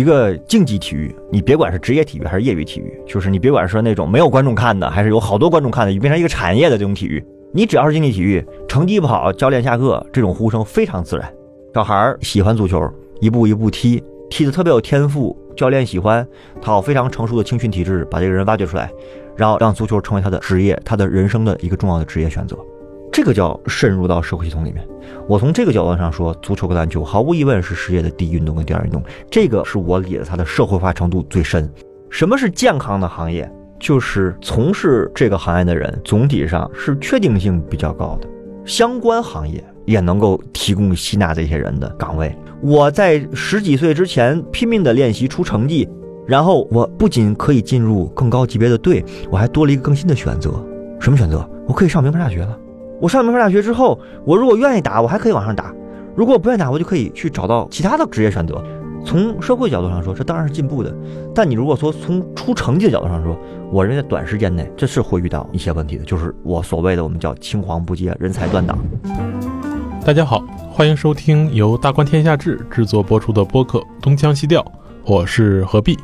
一个竞技体育，你别管是职业体育还是业余体育，就是你别管是那种没有观众看的，还是有好多观众看的，你变成一个产业的这种体育，你只要是竞技体育，成绩不好，教练下课，这种呼声非常自然。小孩喜欢足球，一步一步踢，踢得特别有天赋，教练喜欢，他有非常成熟的青训体制，把这个人挖掘出来，然后让足球成为他的职业，他的人生的一个重要的职业选择。这个叫渗入到社会系统里面。我从这个角度上说，足球跟篮球毫无疑问是世界的第一运动跟第二运动。这个是我理解它的社会化程度最深。什么是健康的行业？就是从事这个行业的人总体上是确定性比较高的，相关行业也能够提供吸纳这些人的岗位。我在十几岁之前拼命的练习出成绩，然后我不仅可以进入更高级别的队，我还多了一个更新的选择。什么选择？我可以上名牌大学了。我上名牌大学之后，我如果愿意打，我还可以往上打；如果不愿意打，我就可以去找到其他的职业选择。从社会角度上说，这当然是进步的。但你如果说从出成绩的角度上说，我认为在短时间内这是会遇到一些问题的，就是我所谓的我们叫青黄不接，人才断档。大家好，欢迎收听由大观天下志制作播出的播客《东腔西调》，我是何必。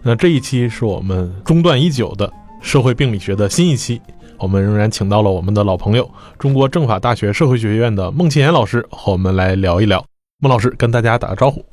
那这一期是我们中断已久的社会病理学的新一期。我们仍然请到了我们的老朋友，中国政法大学社会学院的孟庆岩老师，和我们来聊一聊。孟老师跟大家打个招呼。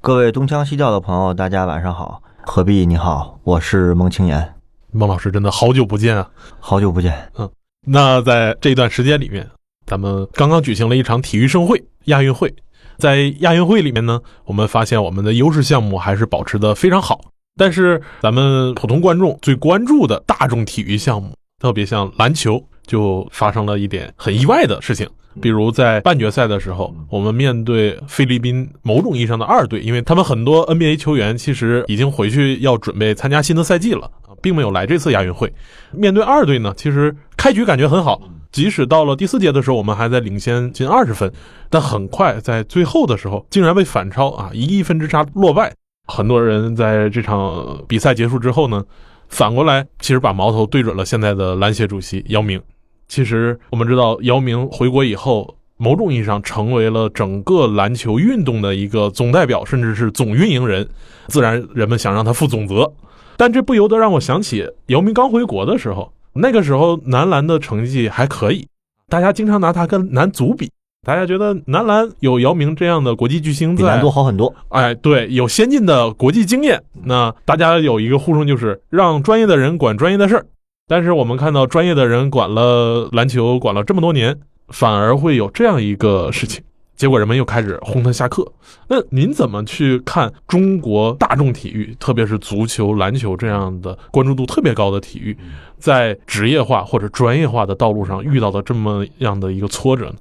各位东腔西调的朋友，大家晚上好。何必你好，我是孟庆岩。孟老师真的好久不见啊，好久不见。嗯，那在这段时间里面，咱们刚刚举行了一场体育盛会——亚运会。在亚运会里面呢，我们发现我们的优势项目还是保持的非常好。但是咱们普通观众最关注的大众体育项目。特别像篮球，就发生了一点很意外的事情。比如在半决赛的时候，我们面对菲律宾某种意义上的二队，因为他们很多 NBA 球员其实已经回去要准备参加新的赛季了并没有来这次亚运会。面对二队呢，其实开局感觉很好，即使到了第四节的时候，我们还在领先近二十分，但很快在最后的时候，竟然被反超啊，一亿分之差落败。很多人在这场比赛结束之后呢。反过来，其实把矛头对准了现在的篮协主席姚明。其实我们知道，姚明回国以后，某种意义上成为了整个篮球运动的一个总代表，甚至是总运营人。自然，人们想让他负总责。但这不由得让我想起姚明刚回国的时候，那个时候男篮的成绩还可以，大家经常拿他跟男足比。大家觉得男篮有姚明这样的国际巨星，比男足好很多。哎，对，有先进的国际经验。那大家有一个呼声，就是让专业的人管专业的事儿。但是我们看到专业的人管了篮球，管了这么多年，反而会有这样一个事情，结果人们又开始轰他下课。那您怎么去看中国大众体育，特别是足球、篮球这样的关注度特别高的体育，在职业化或者专业化的道路上遇到的这么样的一个挫折呢？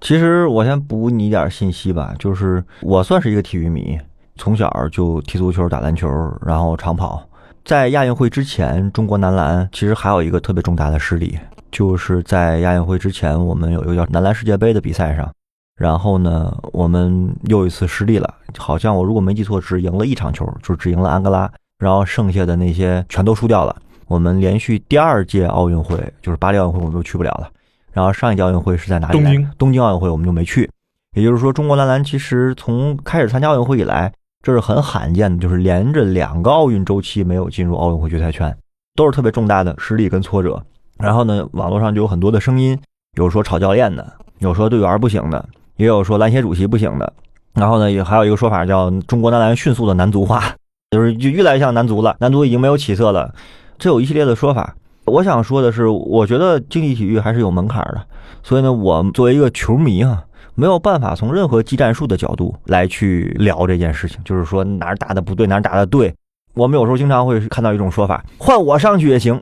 其实我先补你一点信息吧，就是我算是一个体育迷，从小就踢足球、打篮球，然后长跑。在亚运会之前，中国男篮其实还有一个特别重大的失利，就是在亚运会之前，我们有一个叫男篮世界杯的比赛上，然后呢，我们又一次失利了。好像我如果没记错，只赢了一场球，就只赢了安哥拉，然后剩下的那些全都输掉了。我们连续第二届奥运会，就是巴黎奥运会，我们都去不了了。然后上一届奥运会是在哪里？东京。东京奥运会我们就没去，也就是说，中国男篮其实从开始参加奥运会以来，这是很罕见的，就是连着两个奥运周期没有进入奥运会决赛圈，都是特别重大的失利跟挫折。然后呢，网络上就有很多的声音，有说炒教练的，有说队员不行的，也有说篮协主席不行的。然后呢，也还有一个说法叫中国男篮迅速的男足化，就是就越来越像男足了，男足已经没有起色了。这有一系列的说法。我想说的是，我觉得竞技体育还是有门槛的，所以呢，我作为一个球迷啊，没有办法从任何技战术的角度来去聊这件事情，就是说哪儿打的不对，哪儿打的对。我们有时候经常会看到一种说法，换我上去也行。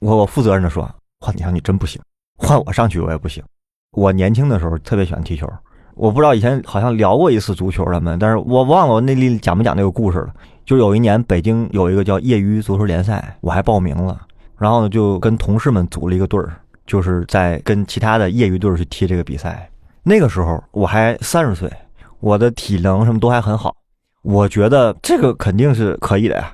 我我负责任的说，换你上去真不行，换我上去我也不行。我年轻的时候特别喜欢踢球，我不知道以前好像聊过一次足球了没，但是我忘了我那里讲没讲那个故事了。就有一年北京有一个叫业余足球联赛，我还报名了。然后呢，就跟同事们组了一个队儿，就是在跟其他的业余队儿去踢这个比赛。那个时候我还三十岁，我的体能什么都还很好，我觉得这个肯定是可以的呀。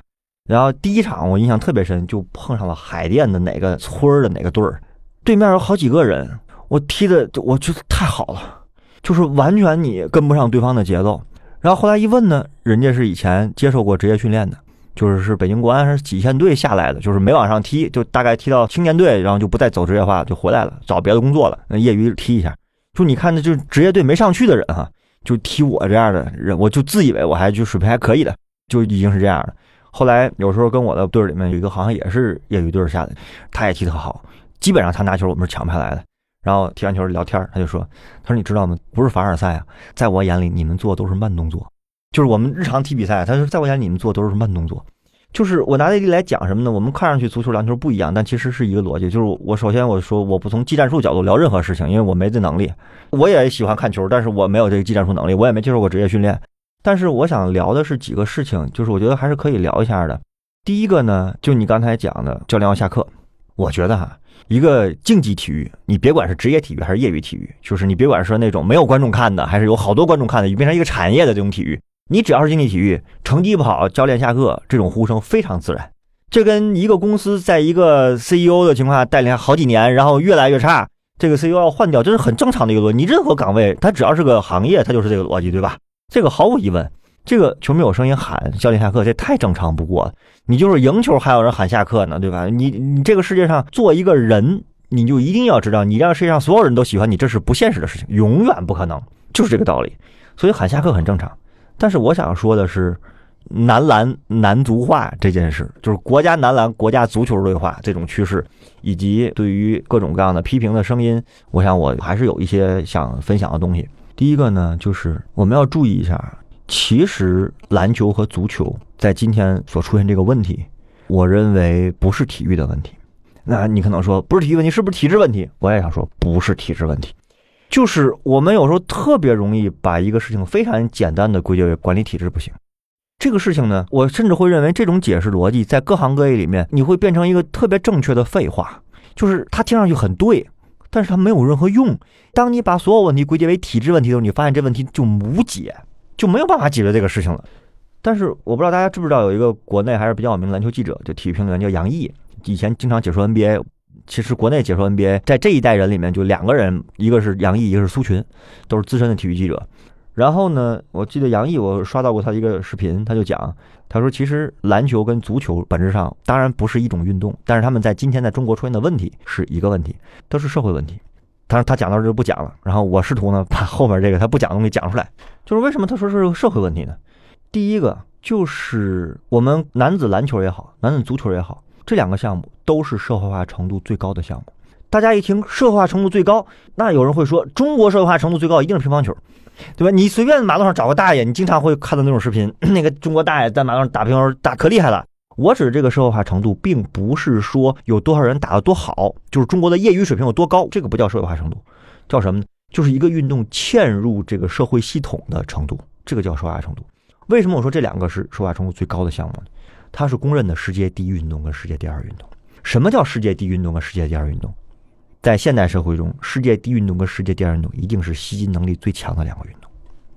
然后第一场我印象特别深，就碰上了海淀的哪个村儿的哪个队儿，对面有好几个人，我踢的我觉得太好了，就是完全你跟不上对方的节奏。然后后来一问呢，人家是以前接受过职业训练的，就是是北京国安是体线队下来的，就是没往上踢，就大概踢到青年队，然后就不再走职业化，就回来了，找别的工作了，那业余踢一下。就你看，那就职业队没上去的人哈，就踢我这样的人，我就自以为我还就水平还可以的，就已经是这样的。后来有时候跟我的队里面有一个好像也是业余队下的，他也踢得好，基本上他拿球我们是抢不下来的。然后踢完球聊天，他就说：“他说你知道吗？不是凡尔赛啊，在我眼里你们做都是慢动作，就是我们日常踢比赛，他说在我眼里你们做都是慢动作。就是我拿这例来讲什么呢？我们看上去足球、篮球不一样，但其实是一个逻辑。就是我首先我说我不从技战术角度聊任何事情，因为我没这能力。我也喜欢看球，但是我没有这个技战术能力，我也没接受过职业训练。但是我想聊的是几个事情，就是我觉得还是可以聊一下的。第一个呢，就你刚才讲的，教练要下课，我觉得哈。”一个竞技体育，你别管是职业体育还是业余体育，就是你别管是那种没有观众看的，还是有好多观众看的，变成一个产业的这种体育，你只要是竞技体育，成绩不好，教练下课，这种呼声非常自然。这跟一个公司在一个 CEO 的情况下带领好几年，然后越来越差，这个 CEO 要换掉，这是很正常的一个逻辑。你任何岗位，它只要是个行业，它就是这个逻辑，对吧？这个毫无疑问。这个球迷有声音喊教练下课，这太正常不过了。你就是赢球还有人喊下课呢，对吧？你你这个世界上做一个人，你就一定要知道，你让世界上所有人都喜欢你，这是不现实的事情，永远不可能，就是这个道理。所以喊下课很正常。但是我想说的是，男篮男足化这件事，就是国家男篮、国家足球队化这种趋势，以及对于各种各样的批评的声音，我想我还是有一些想分享的东西。第一个呢，就是我们要注意一下。其实篮球和足球在今天所出现这个问题，我认为不是体育的问题。那你可能说不是体育问题，是不是体制问题？我也想说不是体制问题，就是我们有时候特别容易把一个事情非常简单的归结为管理体制不行。这个事情呢，我甚至会认为这种解释逻辑在各行各业里面，你会变成一个特别正确的废话，就是它听上去很对，但是它没有任何用。当你把所有问题归结为体制问题的时候，你发现这问题就无解。就没有办法解决这个事情了。但是我不知道大家知不知道，有一个国内还是比较有名的篮球记者，就体育评论员叫杨毅，以前经常解说 NBA。其实国内解说 NBA，在这一代人里面就两个人，一个是杨毅，一个是苏群，都是资深的体育记者。然后呢，我记得杨毅，我刷到过他一个视频，他就讲，他说其实篮球跟足球本质上当然不是一种运动，但是他们在今天在中国出现的问题是一个问题，都是社会问题。但是他讲到这就不讲了，然后我试图呢把后面这个他不讲的东西讲出来，就是为什么他说是社会问题呢？第一个就是我们男子篮球也好，男子足球也好，这两个项目都是社会化程度最高的项目。大家一听社会化程度最高，那有人会说中国社会化程度最高一定是乒乓球，对吧？你随便马路上找个大爷，你经常会看到那种视频，那个中国大爷在马路上打乒乓球打可厉害了。我指的这个社会化程度，并不是说有多少人打得多好，就是中国的业余水平有多高，这个不叫社会化程度，叫什么呢？就是一个运动嵌入这个社会系统的程度，这个叫社会化程度。为什么我说这两个是社会化程度最高的项目呢？它是公认的世界第一运动跟世界第二运动。什么叫世界第一运动和世界第二运动？在现代社会中，世界第一运动跟世界第二运动一定是吸金能力最强的两个运动。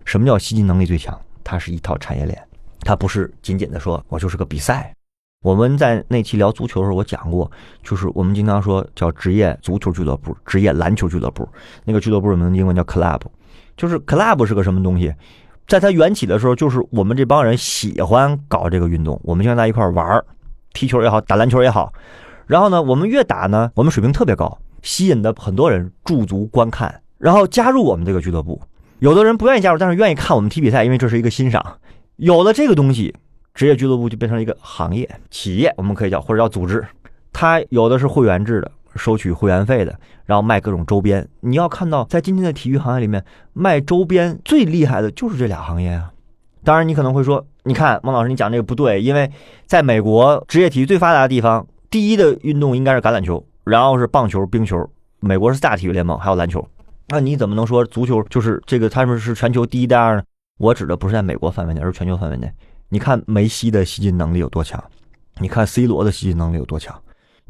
什么叫吸金能力最强？它是一套产业链，它不是仅仅的说我就是个比赛。我们在那期聊足球的时候，我讲过，就是我们经常说叫职业足球俱乐部、职业篮球俱乐部，那个俱乐部的名英文叫 club，就是 club 是个什么东西？在它缘起的时候，就是我们这帮人喜欢搞这个运动，我们经常在一块玩，踢球也好，打篮球也好。然后呢，我们越打呢，我们水平特别高，吸引的很多人驻足观看，然后加入我们这个俱乐部。有的人不愿意加入，但是愿意看我们踢比赛，因为这是一个欣赏。有了这个东西。职业俱乐部就变成一个行业企业，我们可以叫或者叫组织，它有的是会员制的，收取会员费的，然后卖各种周边。你要看到，在今天的体育行业里面，卖周边最厉害的就是这俩行业啊。当然，你可能会说，你看孟老师，你讲这个不对，因为在美国职业体育最发达的地方，第一的运动应该是橄榄球，然后是棒球、冰球。美国是四大体育联盟，还有篮球。那你怎么能说足球就是这个？他们是全球第一、第二呢？我指的不是在美国范围内，而是全球范围内。你看梅西的吸金能力有多强？你看 C 罗的吸金能力有多强？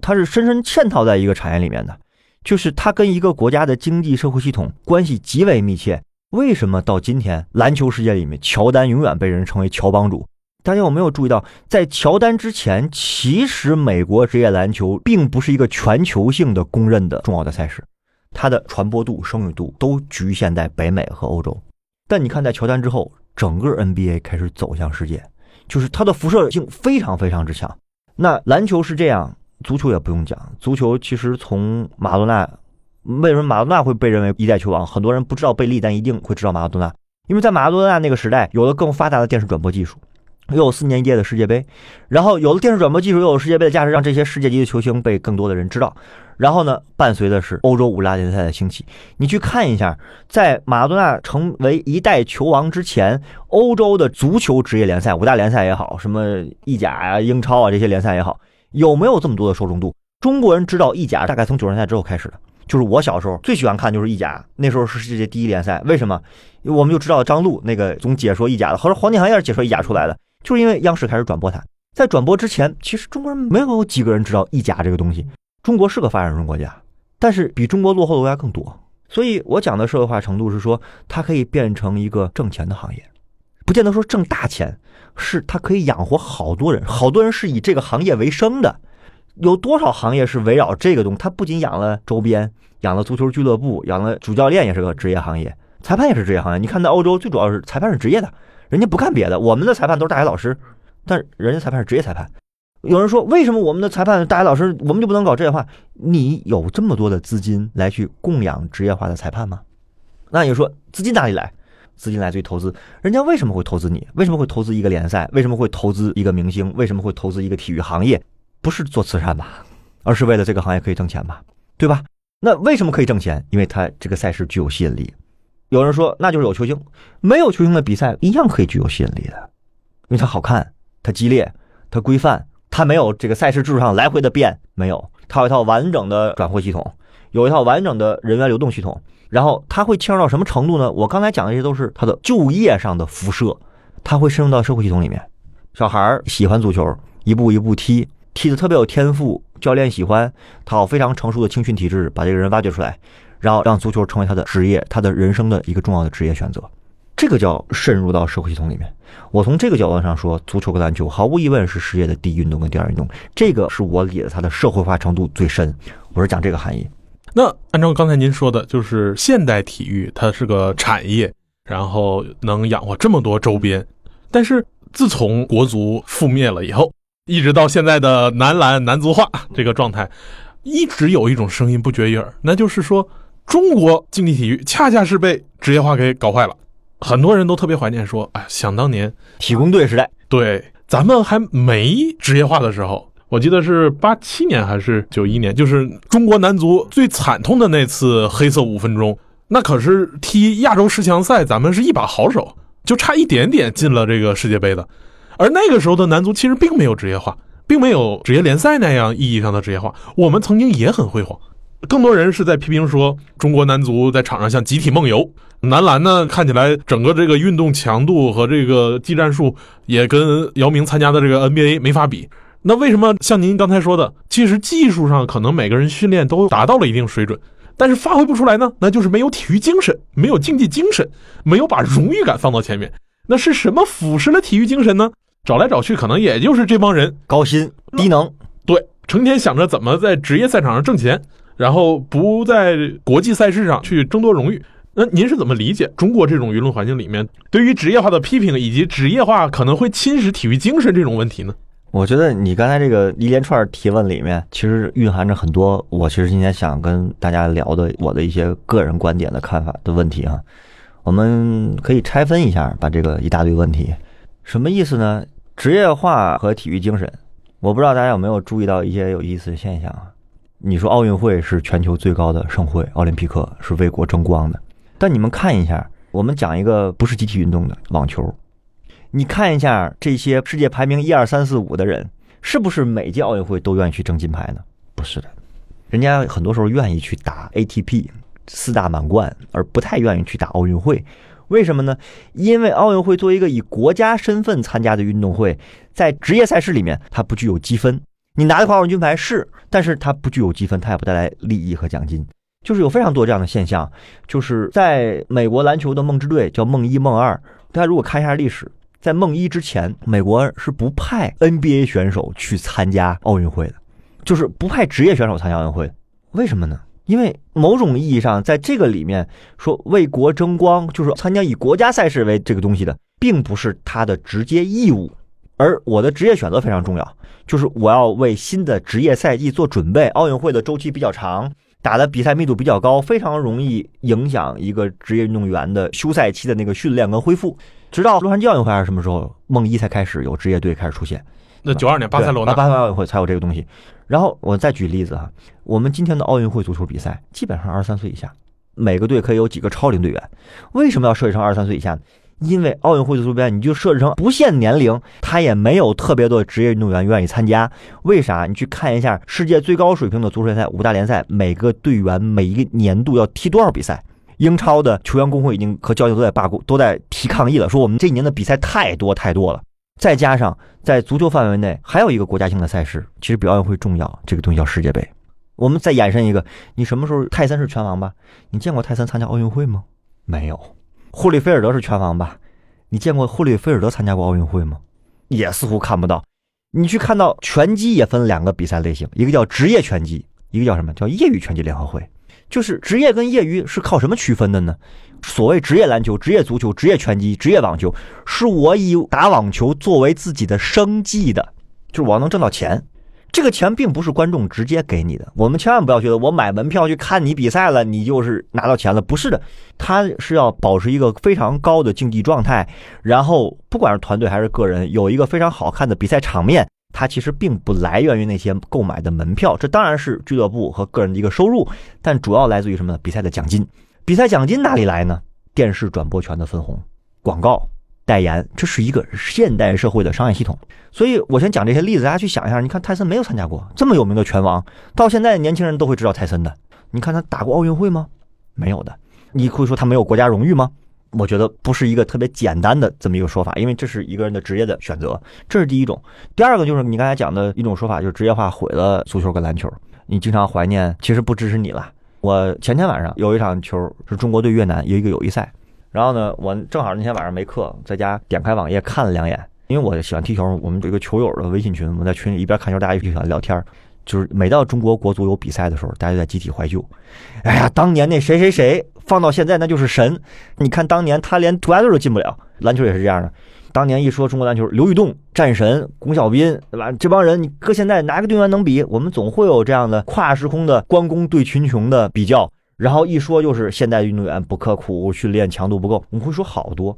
他是深深嵌套在一个产业里面的，就是他跟一个国家的经济社会系统关系极为密切。为什么到今天篮球世界里面，乔丹永远被人称为乔帮主？大家有没有注意到，在乔丹之前，其实美国职业篮球并不是一个全球性的公认的重要的赛事，它的传播度、声誉度都局限在北美和欧洲。但你看，在乔丹之后，整个 NBA 开始走向世界，就是它的辐射性非常非常之强。那篮球是这样，足球也不用讲。足球其实从马拉多纳，为什么马拉多纳会被认为一代球王？很多人不知道贝利，但一定会知道马拉多纳，因为在马拉多纳那个时代，有了更发达的电视转播技术。又有四年一届的世界杯，然后有了电视转播技术，又有世界杯的价值，让这些世界级的球星被更多的人知道。然后呢，伴随的是欧洲五大联赛的兴起。你去看一下，在马拉多纳成为一代球王之前，欧洲的足球职业联赛五大联赛也好，什么意甲啊、英超啊这些联赛也好，有没有这么多的受众度？中国人知道意甲大概从九十年代之后开始的，就是我小时候最喜欢看就是意甲，那时候是世界第一联赛。为什么？我们就知道张璐那个总解说意甲的，后来黄健翔也是解说意甲出来的。就是因为央视开始转播它，在转播之前，其实中国人没有几个人知道意甲这个东西。中国是个发展中国家，但是比中国落后的国家更多。所以我讲的社会化程度是说，它可以变成一个挣钱的行业，不见得说挣大钱，是它可以养活好多人，好多人是以这个行业为生的。有多少行业是围绕这个东西？它不仅养了周边，养了足球俱乐部，养了主教练，也是个职业行业，裁判也是职业行业。你看，在欧洲，最主要是裁判是职业的。人家不干别的，我们的裁判都是大学老师，但人家裁判是职业裁判。有人说，为什么我们的裁判大学老师，我们就不能搞职业化？你有这么多的资金来去供养职业化的裁判吗？那你说资金哪里来？资金来自于投资。人家为什么会投资你？为什么会投资一个联赛？为什么会投资一个明星？为什么会投资一个体育行业？不是做慈善吧？而是为了这个行业可以挣钱吧？对吧？那为什么可以挣钱？因为它这个赛事具有吸引力。有人说，那就是有球星，没有球星的比赛一样可以具有吸引力的，因为它好看，它激烈，它规范，它没有这个赛事制度上来回的变，没有，它有一套完整的转会系统，有一套完整的人员流动系统，然后它会牵涉到什么程度呢？我刚才讲的这些都是它的就业上的辐射，它会深入到社会系统里面。小孩喜欢足球，一步一步踢，踢的特别有天赋，教练喜欢，他有非常成熟的青训体制，把这个人挖掘出来。然后让足球成为他的职业，他的人生的一个重要的职业选择，这个叫渗入到社会系统里面。我从这个角度上说，足球跟篮球毫无疑问是世界的第一运动跟第二运动，这个是我理解它的社会化程度最深。我是讲这个含义。那按照刚才您说的，就是现代体育它是个产业，然后能养活这么多周边。但是自从国足覆灭了以后，一直到现在的男篮男足化这个状态，一直有一种声音不绝于耳，那就是说。中国竞技体育恰恰是被职业化给搞坏了，很多人都特别怀念说：“哎，想当年体工队时代，对咱们还没职业化的时候，我记得是八七年还是九一年，就是中国男足最惨痛的那次黑色五分钟，那可是踢亚洲十强赛，咱们是一把好手，就差一点点进了这个世界杯的。而那个时候的男足其实并没有职业化，并没有职业联赛那样意义上的职业化，我们曾经也很辉煌。”更多人是在批评说，中国男足在场上像集体梦游。男篮呢，看起来整个这个运动强度和这个技战术也跟姚明参加的这个 NBA 没法比。那为什么像您刚才说的，其实技术上可能每个人训练都达到了一定水准，但是发挥不出来呢？那就是没有体育精神，没有竞技精神，没有把荣誉感放到前面。那是什么腐蚀了体育精神呢？找来找去，可能也就是这帮人高薪低能，对，成天想着怎么在职业赛场上挣钱。然后不在国际赛事上去争夺荣誉，那您是怎么理解中国这种舆论环境里面对于职业化的批评，以及职业化可能会侵蚀体育精神这种问题呢？我觉得你刚才这个一连串提问里面，其实蕴含着很多我其实今天想跟大家聊的我的一些个人观点的看法的问题啊。我们可以拆分一下，把这个一大堆问题，什么意思呢？职业化和体育精神，我不知道大家有没有注意到一些有意思的现象啊？你说奥运会是全球最高的盛会，奥林匹克是为国争光的。但你们看一下，我们讲一个不是集体运动的网球，你看一下这些世界排名一二三四五的人，是不是每届奥运会都愿意去争金牌呢？不是的，人家很多时候愿意去打 ATP 四大满贯，而不太愿意去打奥运会。为什么呢？因为奥运会作为一个以国家身份参加的运动会，在职业赛事里面，它不具有积分。你拿的奥运金牌是，但是它不具有积分，它也不带来利益和奖金，就是有非常多这样的现象。就是在美国篮球的梦之队叫梦一梦二，大家如果看一下历史，在梦一之前，美国是不派 NBA 选手去参加奥运会的，就是不派职业选手参加奥运会。为什么呢？因为某种意义上，在这个里面说为国争光，就是参加以国家赛事为这个东西的，并不是他的直接义务，而我的职业选择非常重要，就是我要为新的职业赛季做准备。奥运会的周期比较长，打的比赛密度比较高，非常容易影响一个职业运动员的休赛期的那个训练跟恢复。直到洛杉矶奥运会还是什么时候，梦一才开始有职业队开始出现。那九二年巴塞罗那，巴塞罗那奥运会才有这个东西。然后我再举例子哈，我们今天的奥运会足球比赛基本上二十三岁以下，每个队可以有几个超龄队员。为什么要设计成二十三岁以下呢？因为奥运会足球比赛你就设置成不限年龄，他也没有特别多职业运动员愿意参加。为啥？你去看一下世界最高水平的足球联赛五大联赛，每个队员每一个年度要踢多少比赛？英超的球员工会已经和教练都在罢工，都在提抗议了，说我们这一年的比赛太多太多了。再加上在足球范围内还有一个国家性的赛事，其实比奥运会重要，这个东西叫世界杯。我们再延伸一个，你什么时候泰森是拳王吧？你见过泰森参加奥运会吗？没有。霍利菲尔德是拳王吧？你见过霍利菲尔德参加过奥运会吗？也似乎看不到。你去看到拳击也分两个比赛类型，一个叫职业拳击，一个叫什么叫业余拳击联合会。就是职业跟业余是靠什么区分的呢？所谓职业篮球、职业足球、职业拳击、职业网球，是我以打网球作为自己的生计的，就是我能挣到钱。这个钱并不是观众直接给你的，我们千万不要觉得我买门票去看你比赛了，你就是拿到钱了，不是的，他是要保持一个非常高的竞技状态，然后不管是团队还是个人，有一个非常好看的比赛场面，它其实并不来源于那些购买的门票，这当然是俱乐部和个人的一个收入，但主要来自于什么呢？比赛的奖金，比赛奖金哪里来呢？电视转播权的分红，广告。代言，这是一个现代社会的商业系统，所以我先讲这些例子，大家去想一下。你看泰森没有参加过这么有名的拳王，到现在年轻人都会知道泰森的。你看他打过奥运会吗？没有的。你会说他没有国家荣誉吗？我觉得不是一个特别简单的这么一个说法，因为这是一个人的职业的选择，这是第一种。第二个就是你刚才讲的一种说法，就是职业化毁了足球跟篮球。你经常怀念，其实不支持你了。我前天晚上有一场球是中国对越南，有一个友谊赛。然后呢，我正好那天晚上没课，在家点开网页看了两眼，因为我喜欢踢球，我们有一个球友的微信群，我们在群里一边看球，大家一起喜欢聊天就是每到中国国足有比赛的时候，大家就在集体怀旧。哎呀，当年那谁谁谁放到现在那就是神，你看当年他连国家队都进不了，篮球也是这样的。当年一说中国篮球，刘玉栋战神，巩晓彬，对吧？这帮人你搁现在哪个队员能比？我们总会有这样的跨时空的关公对群雄的比较。然后一说就是现代运动员不刻苦训练强度不够，我们会说好多。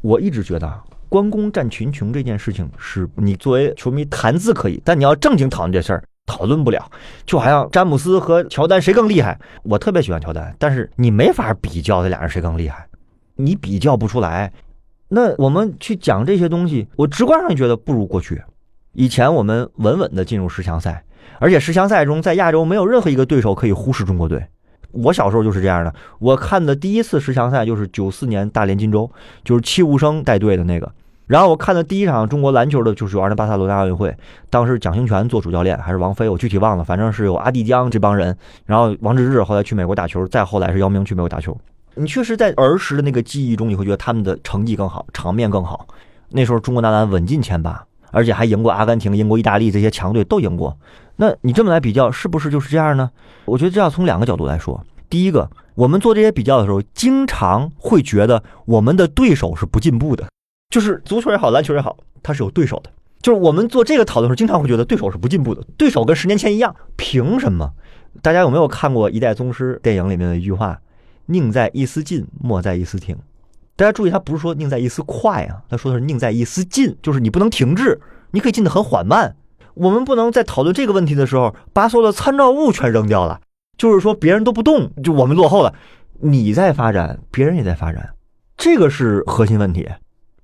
我一直觉得啊关公战群雄这件事情是你作为球迷谈资可以，但你要正经讨论这事儿讨论不了。就好像詹姆斯和乔丹谁更厉害，我特别喜欢乔丹，但是你没法比较这俩人谁更厉害，你比较不出来。那我们去讲这些东西，我直观上觉得不如过去。以前我们稳稳的进入十强赛，而且十强赛中在亚洲没有任何一个对手可以忽视中国队。我小时候就是这样的。我看的第一次十强赛就是九四年大连金州，就是戚务生带队的那个。然后我看的第一场中国篮球的就是二零巴塞罗那奥运会，当时蒋兴权做主教练还是王菲，我具体忘了，反正是有阿蒂江这帮人。然后王治郅后来去美国打球，再后来是姚明去美国打球。你确实在儿时的那个记忆中，你会觉得他们的成绩更好，场面更好。那时候中国男篮稳进前八，而且还赢过阿根廷、英国意大利这些强队都赢过。那你这么来比较，是不是就是这样呢？我觉得这要从两个角度来说。第一个，我们做这些比较的时候，经常会觉得我们的对手是不进步的，就是足球也好，篮球也好，它是有对手的。就是我们做这个讨论时候，经常会觉得对手是不进步的，对手跟十年前一样，凭什么？大家有没有看过《一代宗师》电影里面的一句话：“宁在一丝进，莫在一丝停。”大家注意，他不是说宁在一丝快啊，他说的是宁在一丝进，就是你不能停滞，你可以进得很缓慢。我们不能在讨论这个问题的时候，把所有的参照物全扔掉了，就是说别人都不动，就我们落后了。你在发展，别人也在发展，这个是核心问题。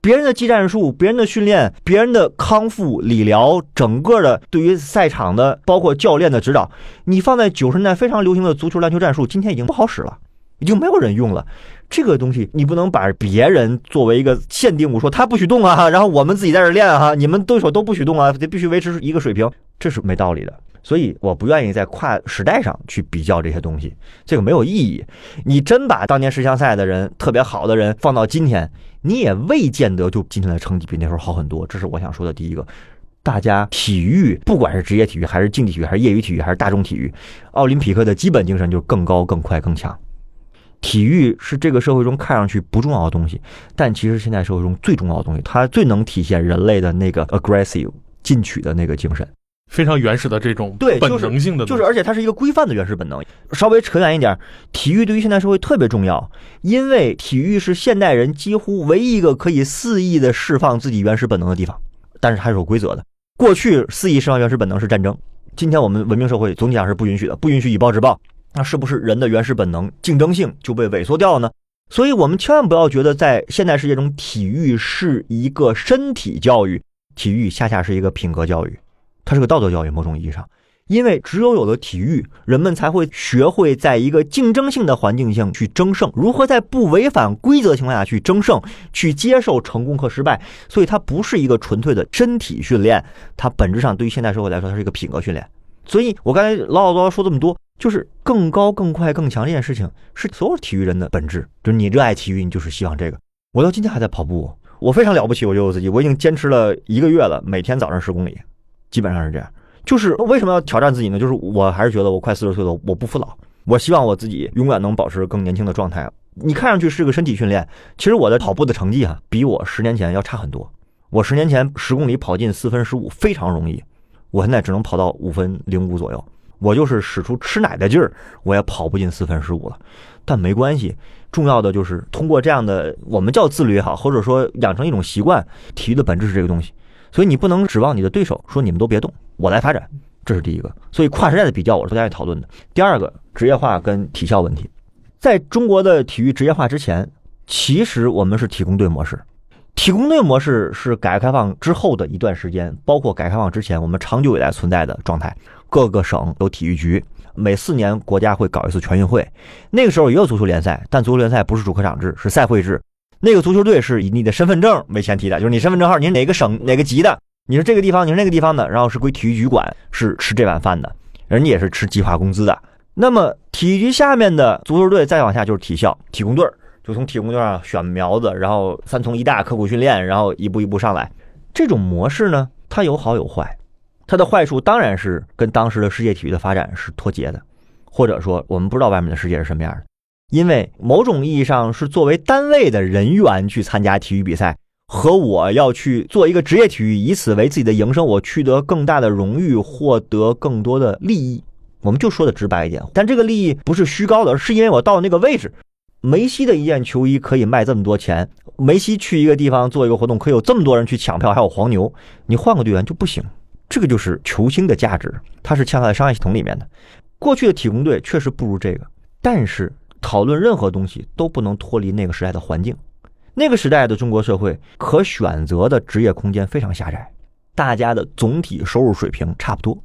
别人的技战术、别人的训练、别人的康复理疗，整个的对于赛场的，包括教练的指导，你放在九十年代非常流行的足球、篮球战术，今天已经不好使了，已经没有人用了。这个东西你不能把别人作为一个限定物，说他不许动啊，然后我们自己在这练啊，你们对手都不许动啊，得必须维持一个水平，这是没道理的。所以我不愿意在跨时代上去比较这些东西，这个没有意义。你真把当年十强赛的人特别好的人放到今天，你也未见得就今天的成绩比那时候好很多。这是我想说的第一个。大家体育，不管是职业体育，还是竞技体育，还是业余体育，还是大众体育，奥林匹克的基本精神就是更高、更快、更强。体育是这个社会中看上去不重要的东西，但其实现在社会中最重要的东西，它最能体现人类的那个 aggressive 进取的那个精神。非常原始的这种对本能性的就是，而且它是一个规范的原始本能。稍微扯远一点，体育对于现代社会特别重要，因为体育是现代人几乎唯一一个可以肆意的释放自己原始本能的地方。但是它是有规则的。过去肆意释放原始本能是战争，今天我们文明社会总体上是不允许的，不允许以暴制暴。那是不是人的原始本能竞争性就被萎缩掉了呢？所以我们千万不要觉得在现代世界中，体育是一个身体教育，体育恰恰是一个品格教育。它是个道德教育，某种意义上，因为只有有了体育，人们才会学会在一个竞争性的环境下去争胜，如何在不违反规则情况下去争胜，去接受成功和失败。所以它不是一个纯粹的身体训练，它本质上对于现代社会来说，它是一个品格训练。所以我刚才唠唠叨叨说这么多，就是更高、更快、更强这件事情，是所有体育人的本质。就是你热爱体育，你就是希望这个。我到今天还在跑步，我非常了不起，我觉得我自己，我已经坚持了一个月了，每天早上十公里。基本上是这样，就是为什么要挑战自己呢？就是我还是觉得我快四十岁了，我不服老，我希望我自己永远能保持更年轻的状态。你看上去是个身体训练，其实我的跑步的成绩哈，比我十年前要差很多。我十年前十公里跑进四分十五非常容易，我现在只能跑到五分零五左右。我就是使出吃奶的劲儿，我也跑不进四分十五了。但没关系，重要的就是通过这样的我们叫自律也好，或者说养成一种习惯，体育的本质是这个东西。所以你不能指望你的对手说你们都别动，我来发展，这是第一个。所以跨时代的比较，我是不太讨论的。第二个，职业化跟体校问题，在中国的体育职业化之前，其实我们是体工队模式。体工队模式是改革开放之后的一段时间，包括改革开放之前，我们长久以来存在的状态。各个省有体育局，每四年国家会搞一次全运会，那个时候也有足球联赛，但足球联赛不是主客场制，是赛会制。那个足球队是以你的身份证为前提的，就是你身份证号，你哪个省哪个级的，你是这个地方，你是那个地方的，然后是归体育局管，是吃这碗饭的，人家也是吃计划工资的。那么体育局下面的足球队再往下就是体校、体工队，就从体工队上选苗子，然后三从一大刻苦训练，然后一步一步上来。这种模式呢，它有好有坏，它的坏处当然是跟当时的世界体育的发展是脱节的，或者说我们不知道外面的世界是什么样的。因为某种意义上是作为单位的人员去参加体育比赛，和我要去做一个职业体育，以此为自己的营生，我取得更大的荣誉，获得更多的利益。我们就说的直白一点，但这个利益不是虚高的，是因为我到那个位置。梅西的一件球衣可以卖这么多钱，梅西去一个地方做一个活动，可以有这么多人去抢票，还有黄牛。你换个队员就不行，这个就是球星的价值，它是嵌在商业系统里面的。过去的体工队确实不如这个，但是。讨论任何东西都不能脱离那个时代的环境。那个时代的中国社会可选择的职业空间非常狭窄，大家的总体收入水平差不多。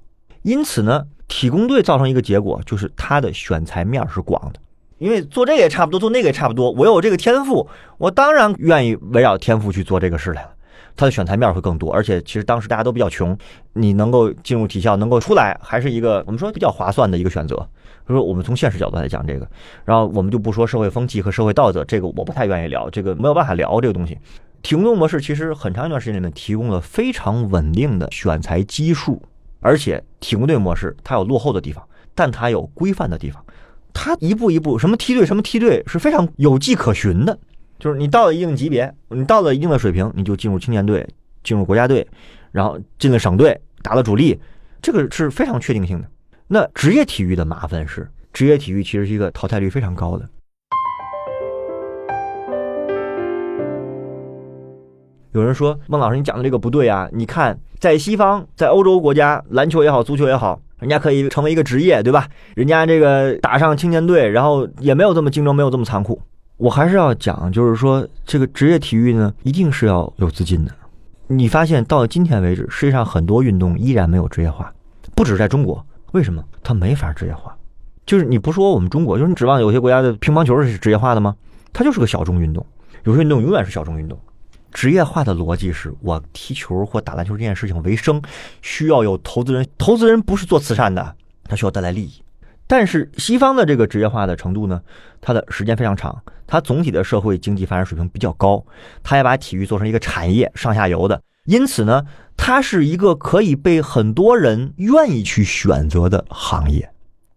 因此呢，体工队造成一个结果就是它的选材面是广的，因为做这个也差不多，做那个也差不多。我有这个天赋，我当然愿意围绕天赋去做这个事来了。它的选材面会更多，而且其实当时大家都比较穷，你能够进入体校，能够出来，还是一个我们说比较划算的一个选择。说我们从现实角度来讲这个，然后我们就不说社会风气和社会道德，这个我不太愿意聊，这个没有办法聊这个东西。体工模式其实很长一段时间里面提供了非常稳定的选材基数，而且体工队模式它有落后的地方，但它有规范的地方，它一步一步什么梯队什么梯队是非常有迹可循的，就是你到了一定级别，你到了一定的水平，你就进入青年队，进入国家队，然后进了省队，打了主力，这个是非常确定性的。那职业体育的麻烦是，职业体育其实是一个淘汰率非常高的。有人说孟老师，你讲的这个不对啊！你看，在西方，在欧洲国家，篮球也好，足球也好，人家可以成为一个职业，对吧？人家这个打上青年队，然后也没有这么竞争，没有这么残酷。我还是要讲，就是说，这个职业体育呢，一定是要有资金的。你发现到今天为止，世界上很多运动依然没有职业化，不只在中国。为什么它没法职业化？就是你不说我们中国，就是你指望有些国家的乒乓球是职业化的吗？它就是个小众运动，有些运动永远是小众运动。职业化的逻辑是我踢球或打篮球这件事情为生，需要有投资人，投资人不是做慈善的，他需要带来利益。但是西方的这个职业化的程度呢，它的时间非常长，它总体的社会经济发展水平比较高，它也把体育做成一个产业，上下游的。因此呢，它是一个可以被很多人愿意去选择的行业。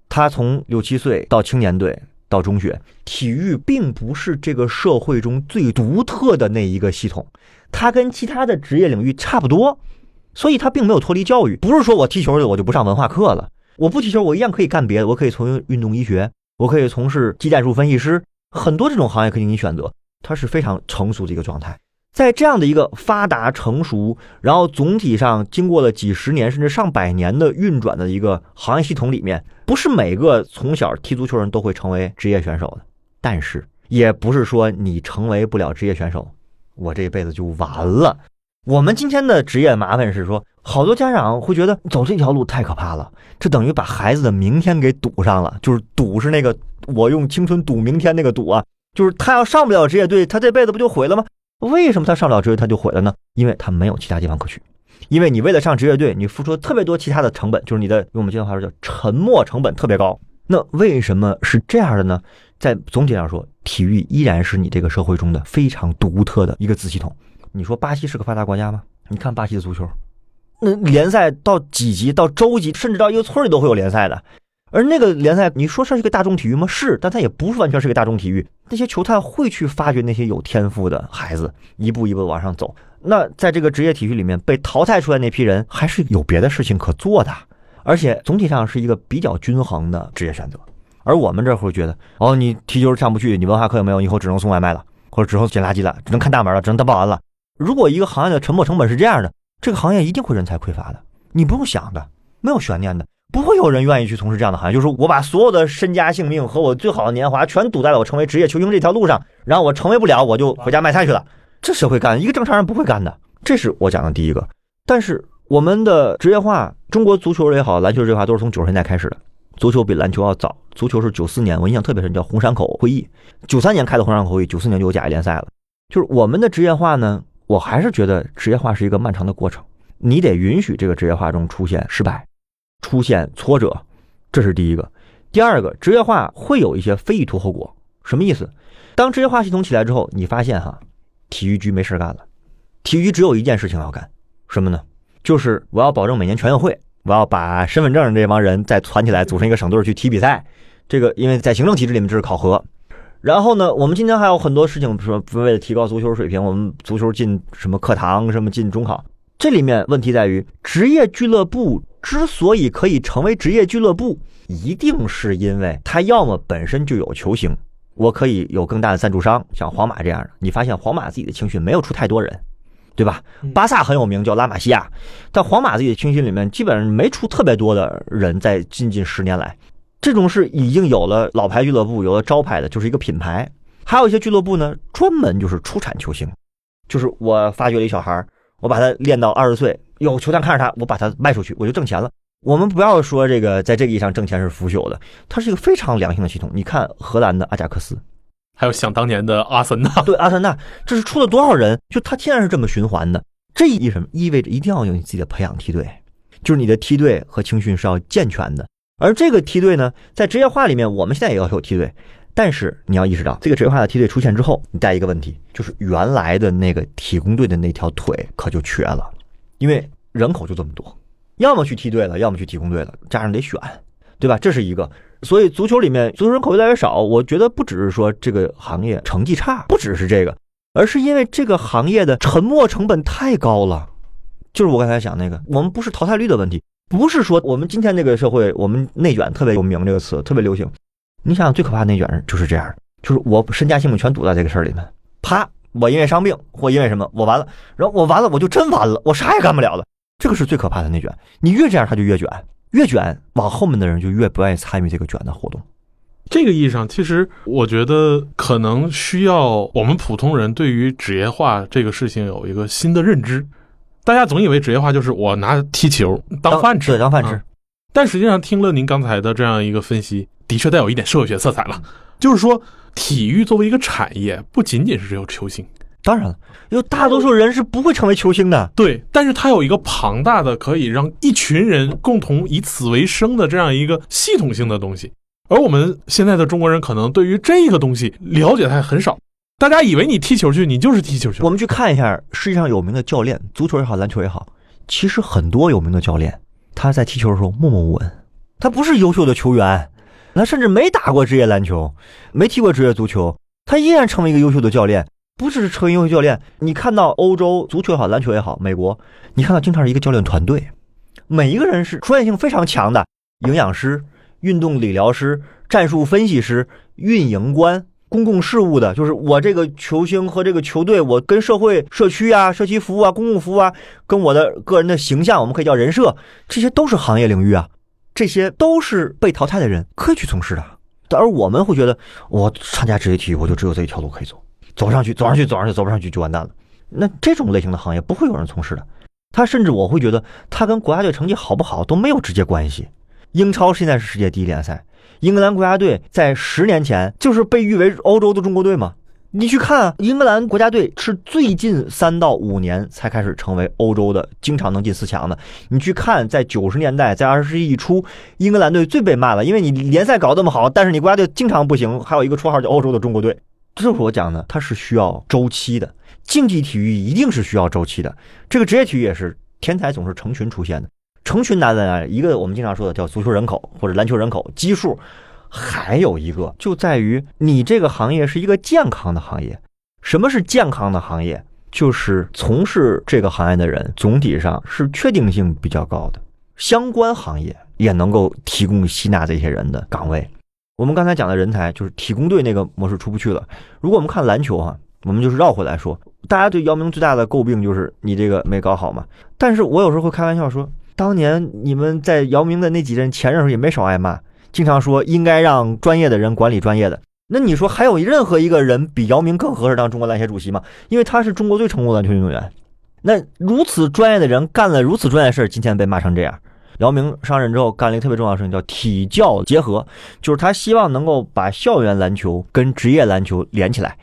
他从六七岁到青年队，到中学，体育并不是这个社会中最独特的那一个系统，它跟其他的职业领域差不多，所以它并没有脱离教育。不是说我踢球的我就不上文化课了，我不踢球我一样可以干别的，我可以从运动医学，我可以从事技战术分析师，很多这种行业可以你选择，它是非常成熟的一个状态。在这样的一个发达成熟，然后总体上经过了几十年甚至上百年的运转的一个行业系统里面，不是每个从小踢足球人都会成为职业选手的，但是也不是说你成为不了职业选手，我这一辈子就完了。我们今天的职业麻烦是说，好多家长会觉得走这条路太可怕了，这等于把孩子的明天给赌上了，就是赌是那个我用青春赌明天那个赌啊，就是他要上不了职业队，他这辈子不就毁了吗？为什么他上不了职业他就毁了呢？因为他没有其他地方可去。因为你为了上职业队，你付出了特别多其他的成本，就是你的用我们今天话说叫沉没成本特别高。那为什么是这样的呢？在总体上说，体育依然是你这个社会中的非常独特的一个子系统。你说巴西是个发达国家吗？你看巴西的足球，那联赛到几级、到州级，甚至到一个村里都会有联赛的。而那个联赛，你说是一个大众体育吗？是，但它也不是完全是个大众体育。那些球探会去发掘那些有天赋的孩子，一步一步往上走。那在这个职业体育里面被淘汰出来那批人，还是有别的事情可做的，而且总体上是一个比较均衡的职业选择。而我们这会儿觉得，哦，你踢球上不去，你文化课有没有？以后只能送外卖了，或者只能捡垃圾了，只能看大门了，只能当保安了。如果一个行业的沉没成本是这样的，这个行业一定会人才匮乏的。你不用想的，没有悬念的。不会有人愿意去从事这样的行业，就是我把所有的身家性命和我最好的年华全赌在了我成为职业球星这条路上，然后我成为不了，我就回家卖菜去了。这谁会干？一个正常人不会干的。这是我讲的第一个。但是我们的职业化，中国足球也好，篮球职业化都是从九十年代开始的。足球比篮球要早，足球是九四年，我印象特别深，叫红山口会议，九三年开的红山口会议，九四年就有甲 A 联赛了。就是我们的职业化呢，我还是觉得职业化是一个漫长的过程，你得允许这个职业化中出现失败。出现挫折，这是第一个。第二个，职业化会有一些非意图后果。什么意思？当职业化系统起来之后，你发现哈，体育局没事干了。体育局只有一件事情要干，什么呢？就是我要保证每年全运会，我要把身份证这帮人再攒起来，组成一个省队去踢比赛。这个因为在行政体制里面这是考核。然后呢，我们今天还有很多事情，说为了提高足球水平，我们足球进什么课堂，什么进中考。这里面问题在于职业俱乐部。之所以可以成为职业俱乐部，一定是因为他要么本身就有球星，我可以有更大的赞助商，像皇马这样的。你发现皇马自己的青训没有出太多人，对吧？巴萨很有名，叫拉玛西亚，但皇马自己的青训里面基本上没出特别多的人，在近近十年来，这种是已经有了老牌俱乐部，有了招牌的，就是一个品牌。还有一些俱乐部呢，专门就是出产球星，就是我发掘了一小孩，我把他练到二十岁。有球探看着他，我把他卖出去，我就挣钱了。我们不要说这个，在这个意义上挣钱是腐朽的，它是一个非常良性的系统。你看荷兰的阿贾克斯，还有想当年的阿森纳，对阿森纳，这是出了多少人？就他天然是这么循环的。这意什么？意味着一定要有你自己的培养梯队，就是你的梯队和青训是要健全的。而这个梯队呢，在职业化里面，我们现在也要有梯队，但是你要意识到，这个职业化的梯队出现之后，你带一个问题，就是原来的那个体工队的那条腿可就瘸了。因为人口就这么多，要么去梯队了，要么去体工队了，家长得选，对吧？这是一个。所以足球里面足球人口越来越少，我觉得不只是说这个行业成绩差，不只是这个，而是因为这个行业的沉没成本太高了。就是我刚才讲那个，我们不是淘汰率的问题，不是说我们今天这个社会，我们内卷特别有名这个词特别流行。你想想最可怕的内卷就是这样，就是我身家性命全赌在这个事儿里面，啪。我因为伤病或因为什么，我完了，然后我完了，我就真完了，我啥也干不了了。这个是最可怕的内卷，你越这样，他就越卷，越卷，往后面的人就越不愿意参与这个卷的活动。这个意义上，其实我觉得可能需要我们普通人对于职业化这个事情有一个新的认知。大家总以为职业化就是我拿踢球当饭吃，对当饭吃。但实际上，听了您刚才的这样一个分析，的确带有一点社会学色彩了，就是说。体育作为一个产业，不仅仅是只有球星，当然了，有大多数人是不会成为球星的。对，但是它有一个庞大的可以让一群人共同以此为生的这样一个系统性的东西。而我们现在的中国人可能对于这个东西了解还很少。大家以为你踢球去，你就是踢球去。我们去看一下世界上有名的教练，足球也好，篮球也好，其实很多有名的教练他在踢球的时候默默无闻，他不是优秀的球员。他甚至没打过职业篮球，没踢过职业足球，他依然成为一个优秀的教练。不只是成为优秀教练，你看到欧洲足球也好，篮球也好，美国，你看到经常是一个教练团队，每一个人是专业性非常强的，营养师、运动理疗师、战术分析师、运营官、公共事务的，就是我这个球星和这个球队，我跟社会、社区啊、社区服务啊、公共服务啊，跟我的个人的形象，我们可以叫人设，这些都是行业领域啊，这些都是被淘汰的人可以去从事的，而我们会觉得，我参加职业体育，我就只有这一条路可以走。走上去，走上去，走上去，走不上去就完蛋了。那这种类型的行业不会有人从事的。他甚至我会觉得，他跟国家队成绩好不好都没有直接关系。英超现在是世界第一联赛，英格兰国家队在十年前就是被誉为欧洲的中国队嘛。你去看啊，英格兰国家队是最近三到五年才开始成为欧洲的经常能进四强的。你去看，在九十年代，在二十世纪初，英格兰队最被骂了，因为你联赛搞这么好，但是你国家队经常不行，还有一个绰号叫欧洲的中国队。这是我讲的，它是需要周期的。竞技体育一定是需要周期的。这个职业体育也是，天才总是成群出现的。成群难在哪？一个我们经常说的叫足球人口或者篮球人口基数，还有一个就在于你这个行业是一个健康的行业。什么是健康的行业？就是从事这个行业的人总体上是确定性比较高的，相关行业也能够提供吸纳这些人的岗位。我们刚才讲的人才就是体工队那个模式出不去了。如果我们看篮球哈，我们就是绕回来说，大家对姚明最大的诟病就是你这个没搞好嘛。但是我有时候会开玩笑说，当年你们在姚明的那几任前任时候也没少挨骂，经常说应该让专业的人管理专业的。那你说还有任何一个人比姚明更合适当中国篮协主席吗？因为他是中国最成功的篮球运动员。那如此专业的人干了如此专业的事儿，今天被骂成这样。姚明上任之后干了一个特别重要的事情，叫体教结合，就是他希望能够把校园篮球跟职业篮球连起来。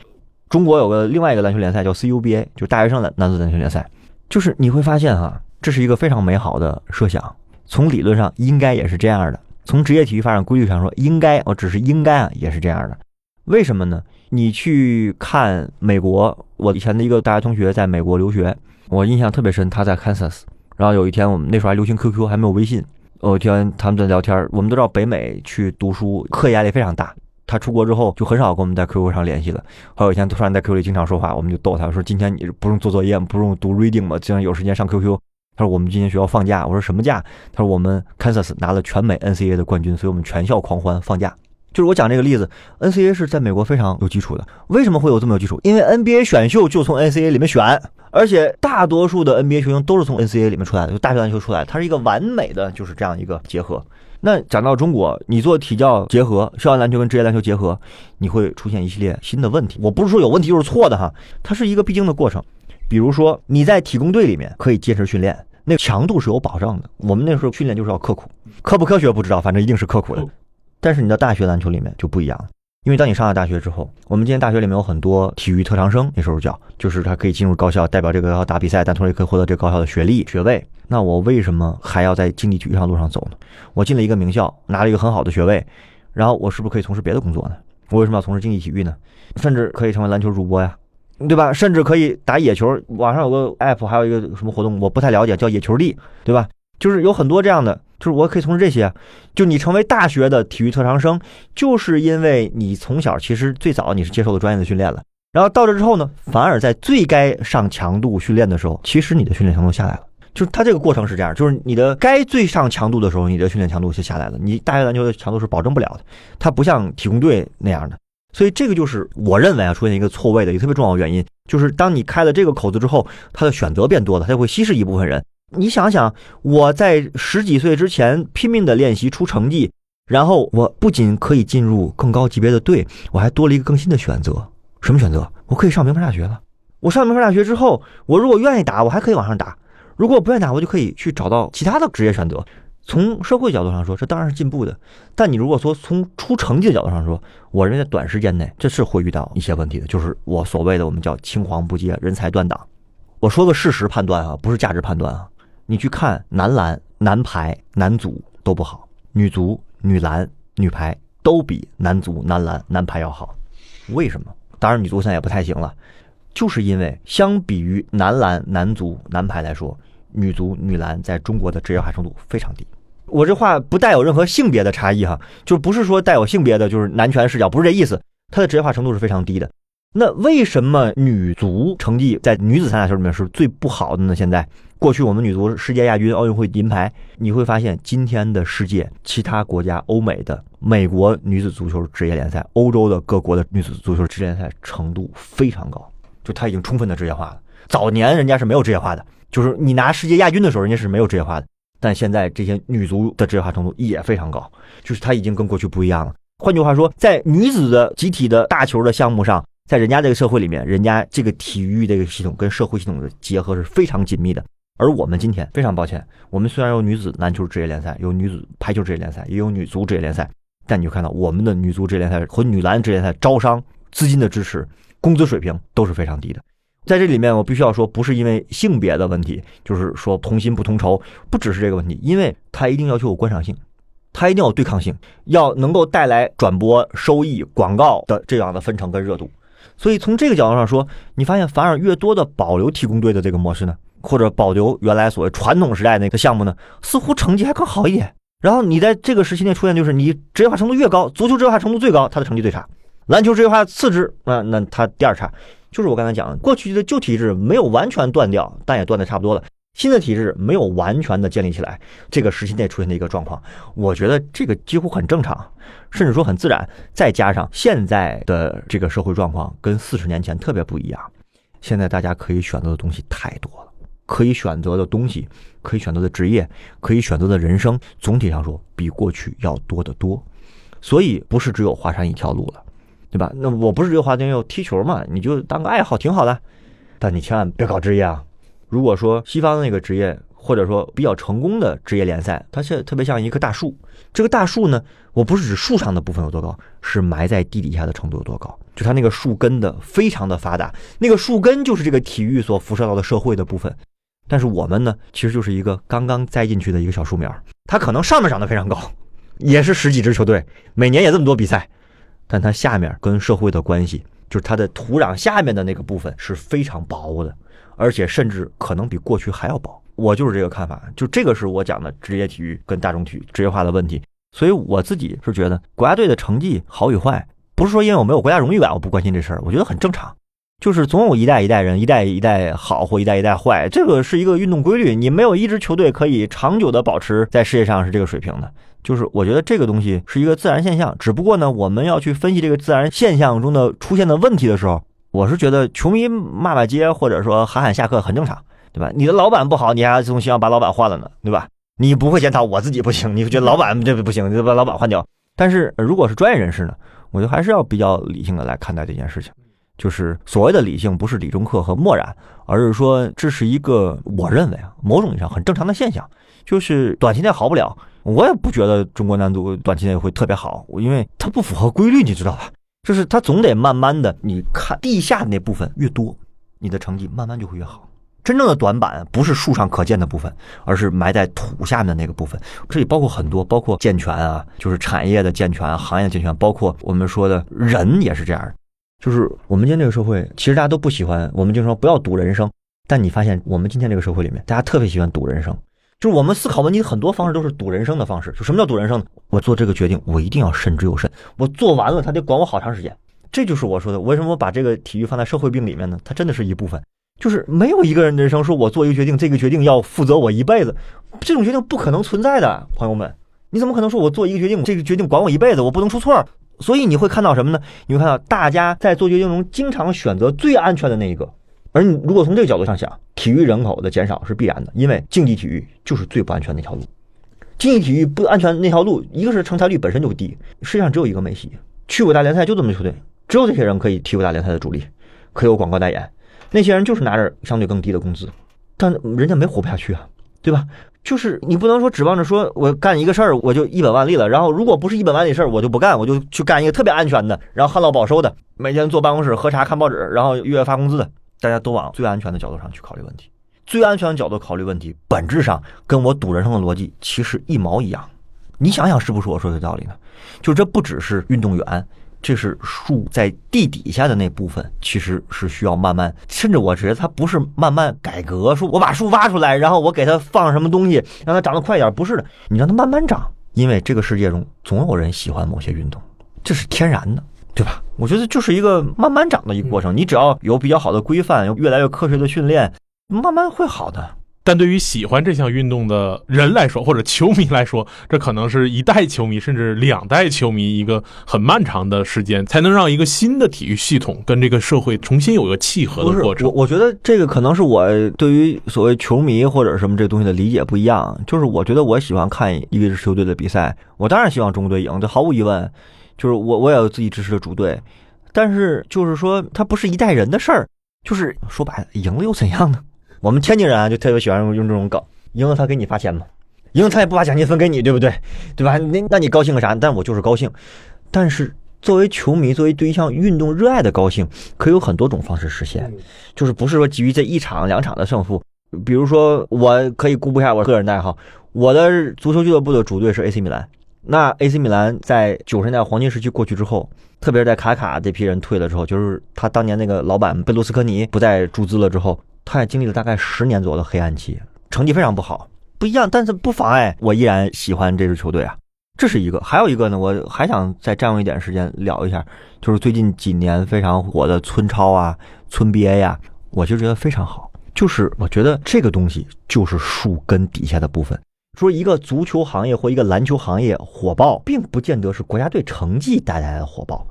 中国有个另外一个篮球联赛叫 CUBA，就是大学生篮男子篮球联赛。就是你会发现哈，这是一个非常美好的设想，从理论上应该也是这样的，从职业体育发展规律上说，应该我只是应该啊，也是这样的。为什么呢？你去看美国，我以前的一个大学同学在美国留学，我印象特别深，他在 Kansas。然后有一天，我们那时候还流行 QQ，还没有微信。有一天他们在聊天，我们都知道北美去读书课业压力非常大。他出国之后就很少跟我们在 QQ 上联系了。后有一天突然在 QQ 里经常说话，我们就逗他说：“今天你不用做作业？不用读 reading 吗？竟然有时间上 QQ？” 他说：“我们今天学校放假。”我说：“什么假？”他说：“我们 Kansas 拿了全美 NCAA 的冠军，所以我们全校狂欢放假。”就是我讲这个例子，NCAA 是在美国非常有基础的。为什么会有这么有基础？因为 NBA 选秀就从 NCAA 里面选，而且大多数的 NBA 球星都是从 NCAA 里面出来的，就大学篮球出来，它是一个完美的就是这样一个结合。那讲到中国，你做体教结合，校园篮球跟职业篮球结合，你会出现一系列新的问题。我不是说有问题就是错的哈，它是一个必经的过程。比如说你在体工队里面可以坚持训练，那强度是有保障的。我们那时候训练就是要刻苦，科不科学不知道，反正一定是刻苦的。但是你到大学篮球里面就不一样了，因为当你上了大学之后，我们今天大学里面有很多体育特长生，那时候叫，就是他可以进入高校，代表这个高校打比赛，但同时也可以获得这个高校的学历学位。那我为什么还要在竞技体育上路上走呢？我进了一个名校，拿了一个很好的学位，然后我是不是可以从事别的工作呢？我为什么要从事竞技体育呢？甚至可以成为篮球主播呀，对吧？甚至可以打野球，网上有个 app，还有一个什么活动，我不太了解，叫野球力，对吧？就是有很多这样的。就是我可以从事这些，就你成为大学的体育特长生，就是因为你从小其实最早你是接受了专业的训练了，然后到这之后呢，反而在最该上强度训练的时候，其实你的训练强度下来了。就是它这个过程是这样，就是你的该最上强度的时候，你的训练强度就下来了。你大学篮球的强度是保证不了的，它不像体工队那样的。所以这个就是我认为啊，出现一个错位的一个特别重要的原因，就是当你开了这个口子之后，它的选择变多了，它就会稀释一部分人。你想想，我在十几岁之前拼命的练习出成绩，然后我不仅可以进入更高级别的队，我还多了一个更新的选择。什么选择？我可以上名牌大学了。我上名牌大学之后，我如果愿意打，我还可以往上打；如果不愿意打，我就可以去找到其他的职业选择。从社会角度上说，这当然是进步的。但你如果说从出成绩的角度上说，我认为在短时间内这是会遇到一些问题的，就是我所谓的我们叫青黄不接，人才断档。我说个事实判断啊，不是价值判断啊。你去看男篮、男排、男足都不好，女足、女篮、女排都比男足、男篮、男排要好，为什么？当然女足现在也不太行了，就是因为相比于男篮、男足、男排来说，女足、女篮在中国的职业化程度非常低。我这话不带有任何性别的差异哈，就不是说带有性别的，就是男权视角，不是这意思。它的职业化程度是非常低的。那为什么女足成绩在女子三大球里面是最不好的呢？现在，过去我们女足世界亚军、奥运会银牌，你会发现今天的世界其他国家、欧美的、美国女子足球职业联赛、欧洲的各国的女子足球职业联赛程度非常高，就它已经充分的职业化了。早年人家是没有职业化的，就是你拿世界亚军的时候，人家是没有职业化的。但现在这些女足的职业化程度也非常高，就是它已经跟过去不一样了。换句话说，在女子的集体的大球的项目上。在人家这个社会里面，人家这个体育这个系统跟社会系统的结合是非常紧密的。而我们今天非常抱歉，我们虽然有女子篮球职业联赛，有女子排球职业联赛，也有女足职业联赛，但你就看到我们的女足职业联赛和女篮职业联赛招商、资金的支持、工资水平都是非常低的。在这里面，我必须要说，不是因为性别的问题，就是说同心不同酬，不只是这个问题，因为它一定要求有观赏性，它一定要有对抗性，要能够带来转播收益、广告的这样的分成跟热度。所以从这个角度上说，你发现反而越多的保留体工队的这个模式呢，或者保留原来所谓传统时代那个项目呢，似乎成绩还更好一点。然后你在这个时期内出现，就是你职业化程度越高，足球职业化程度最高，它的成绩最差；篮球职业化次之，啊，那它第二差。就是我刚才讲的，过去的旧体制没有完全断掉，但也断的差不多了。新的体制没有完全的建立起来，这个时期内出现的一个状况，我觉得这个几乎很正常，甚至说很自然。再加上现在的这个社会状况跟四十年前特别不一样，现在大家可以选择的东西太多了，可以选择的东西，可以选择的职业，可以选择的人生，总体上说比过去要多得多。所以不是只有华山一条路了，对吧？那我不是只有华山要踢球嘛？你就当个爱好挺好的，但你千万别搞职业啊。如果说西方的那个职业，或者说比较成功的职业联赛，它是特别像一棵大树。这个大树呢，我不是指树上的部分有多高，是埋在地底下的程度有多高。就它那个树根的非常的发达，那个树根就是这个体育所辐射到的社会的部分。但是我们呢，其实就是一个刚刚栽进去的一个小树苗，它可能上面长得非常高，也是十几支球队，每年也这么多比赛，但它下面跟社会的关系，就是它的土壤下面的那个部分是非常薄的。而且甚至可能比过去还要薄，我就是这个看法。就这个是我讲的职业体育跟大众体育职业化的问题。所以我自己是觉得国家队的成绩好与坏，不是说因为我没有国家荣誉感我不关心这事儿，我觉得很正常。就是总有一代一代人，一代一代好或一代一代坏，这个是一个运动规律。你没有一支球队可以长久的保持在世界上是这个水平的。就是我觉得这个东西是一个自然现象，只不过呢，我们要去分析这个自然现象中的出现的问题的时候。我是觉得球迷骂骂街或者说喊喊下课很正常，对吧？你的老板不好，你还总希望把老板换了呢，对吧？你不会检讨我自己不行，你觉得老板这不行，你就把老板换掉。但是如果是专业人士呢，我觉得还是要比较理性的来看待这件事情。就是所谓的理性，不是理中客和漠然，而是说这是一个我认为啊，某种意义上很正常的现象。就是短期内好不了，我也不觉得中国男足短期内会特别好，因为它不符合规律，你知道吧？就是它总得慢慢的，你看地下那部分越多，你的成绩慢慢就会越好。真正的短板不是树上可见的部分，而是埋在土下面的那个部分。这里包括很多，包括健全啊，就是产业的健全、行业的健全，包括我们说的人也是这样。就是我们今天这个社会，其实大家都不喜欢，我们经常说不要赌人生，但你发现我们今天这个社会里面，大家特别喜欢赌人生。就是我们思考问题很多方式都是赌人生的方式。就什么叫赌人生呢？我做这个决定，我一定要慎之又慎。我做完了，他得管我好长时间。这就是我说的，为什么我把这个体育放在社会病里面呢？它真的是一部分。就是没有一个人人生说我做一个决定，这个决定要负责我一辈子，这种决定不可能存在的，朋友们。你怎么可能说我做一个决定，这个决定管我一辈子，我不能出错？所以你会看到什么呢？你会看到大家在做决定中经常选择最安全的那一个。而你如果从这个角度上想，体育人口的减少是必然的，因为竞技体育就是最不安全那条路。竞技体育不安全那条路，一个是成才率本身就低，世界上只有一个梅西，去五大联赛就这么球队，只有这些人可以踢五大联赛的主力，可有广告代言，那些人就是拿着相对更低的工资，但人家没活不下去啊，对吧？就是你不能说指望着说我干一个事儿我就一本万利了，然后如果不是一本万利事儿我就不干，我就去干一个特别安全的，然后旱涝保收的，每天坐办公室喝茶看报纸，然后月月发工资的。大家都往最安全的角度上去考虑问题，最安全的角度考虑问题，本质上跟我赌人生的逻辑其实一毛一样。你想想是不是我说的道理呢？就这不只是运动员，这是树在地底下的那部分，其实是需要慢慢，甚至我觉得它不是慢慢改革，说我把树挖出来，然后我给它放什么东西，让它长得快点，不是的，你让它慢慢长，因为这个世界中总有人喜欢某些运动，这是天然的，对吧？我觉得就是一个慢慢长的一个过程，你只要有比较好的规范，有越来越科学的训练，慢慢会好的。但对于喜欢这项运动的人来说，或者球迷来说，这可能是一代球迷甚至两代球迷一个很漫长的时间，才能让一个新的体育系统跟这个社会重新有一个契合的过程。我我觉得这个可能是我对于所谓球迷或者什么这东西的理解不一样。就是我觉得我喜欢看一个支球队的比赛，我当然希望中国队赢，这毫无疑问。就是我我也有自己支持的主队，但是就是说它不是一代人的事儿。就是说白了，赢了又怎样呢？我们天津人啊，就特别喜欢用这种梗，赢了他给你发钱吗？赢了他也不把奖金分给你，对不对？对吧？那那你高兴个啥？但我就是高兴。但是作为球迷，作为对一项运动热爱的高兴，可以有很多种方式实现，就是不是说基于这一场两场的胜负。比如说，我可以公布一下我个人的爱好，我的足球俱乐部的主队是 AC 米兰。那 AC 米兰在九十年代黄金时期过去之后，特别是在卡卡这批人退了之后，就是他当年那个老板贝卢斯科尼不再注资了之后。他也经历了大概十年左右的黑暗期，成绩非常不好，不一样，但是不妨碍我依然喜欢这支球队啊。这是一个，还有一个呢，我还想再占用一点时间聊一下，就是最近几年非常火的村超啊、村 BA 呀，我就觉得非常好。就是我觉得这个东西就是树根底下的部分。说一个足球行业或一个篮球行业火爆，并不见得是国家队成绩带来的火爆，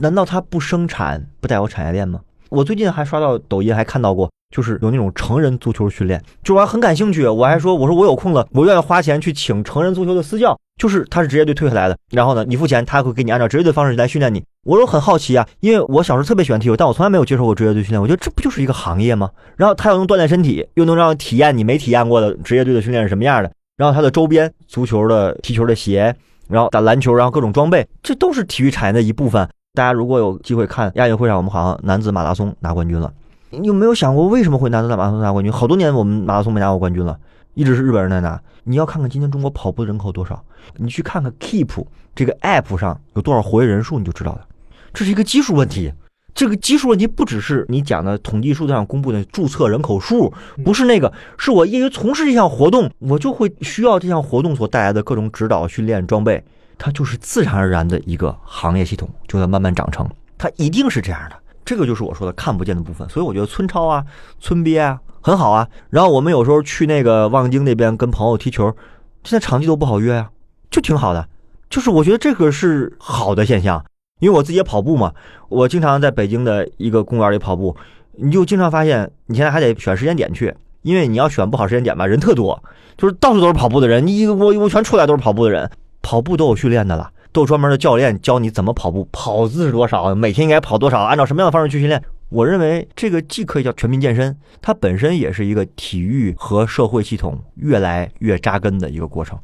难道它不生产不带有产业链吗？我最近还刷到抖音，还看到过。就是有那种成人足球训练，就我还很感兴趣。我还说，我说我有空了，我愿意花钱去请成人足球的私教。就是他是职业队退下来的，然后呢，你付钱，他会给你按照职业队方式来训练你。我说很好奇啊，因为我小时候特别喜欢踢球，但我从来没有接受过职业队训练。我觉得这不就是一个行业吗？然后他又能锻炼身体，又能让体验你没体验过的职业队的训练是什么样的。然后他的周边，足球的踢球的鞋，然后打篮球，然后各种装备，这都是体育产业的一部分。大家如果有机会看亚运会上，我们好像男子马拉松拿冠军了。你有没有想过为什么会男子马拉松拿冠军？好多年我们马拉松没拿过冠军了，一直是日本人在拿。你要看看今天中国跑步的人口多少，你去看看 Keep 这个 App 上有多少活跃人数，你就知道了。这是一个基数问题。这个基数问题不只是你讲的统计数字上公布的注册人口数，不是那个，是我业余从事这项活动，我就会需要这项活动所带来的各种指导、训练、装备，它就是自然而然的一个行业系统，就在慢慢长成，它一定是这样的。这个就是我说的看不见的部分，所以我觉得村超啊、村憋啊很好啊。然后我们有时候去那个望京那边跟朋友踢球，现在场地都不好约啊，就挺好的。就是我觉得这个是好的现象，因为我自己也跑步嘛，我经常在北京的一个公园里跑步，你就经常发现你现在还得选时间点去，因为你要选不好时间点吧，人特多，就是到处都是跑步的人，你一个我我全出来都是跑步的人，跑步都有训练的了。都有专门的教练教你怎么跑步，跑姿是多少，每天应该跑多少，按照什么样的方式去训练。我认为这个既可以叫全民健身，它本身也是一个体育和社会系统越来越扎根的一个过程。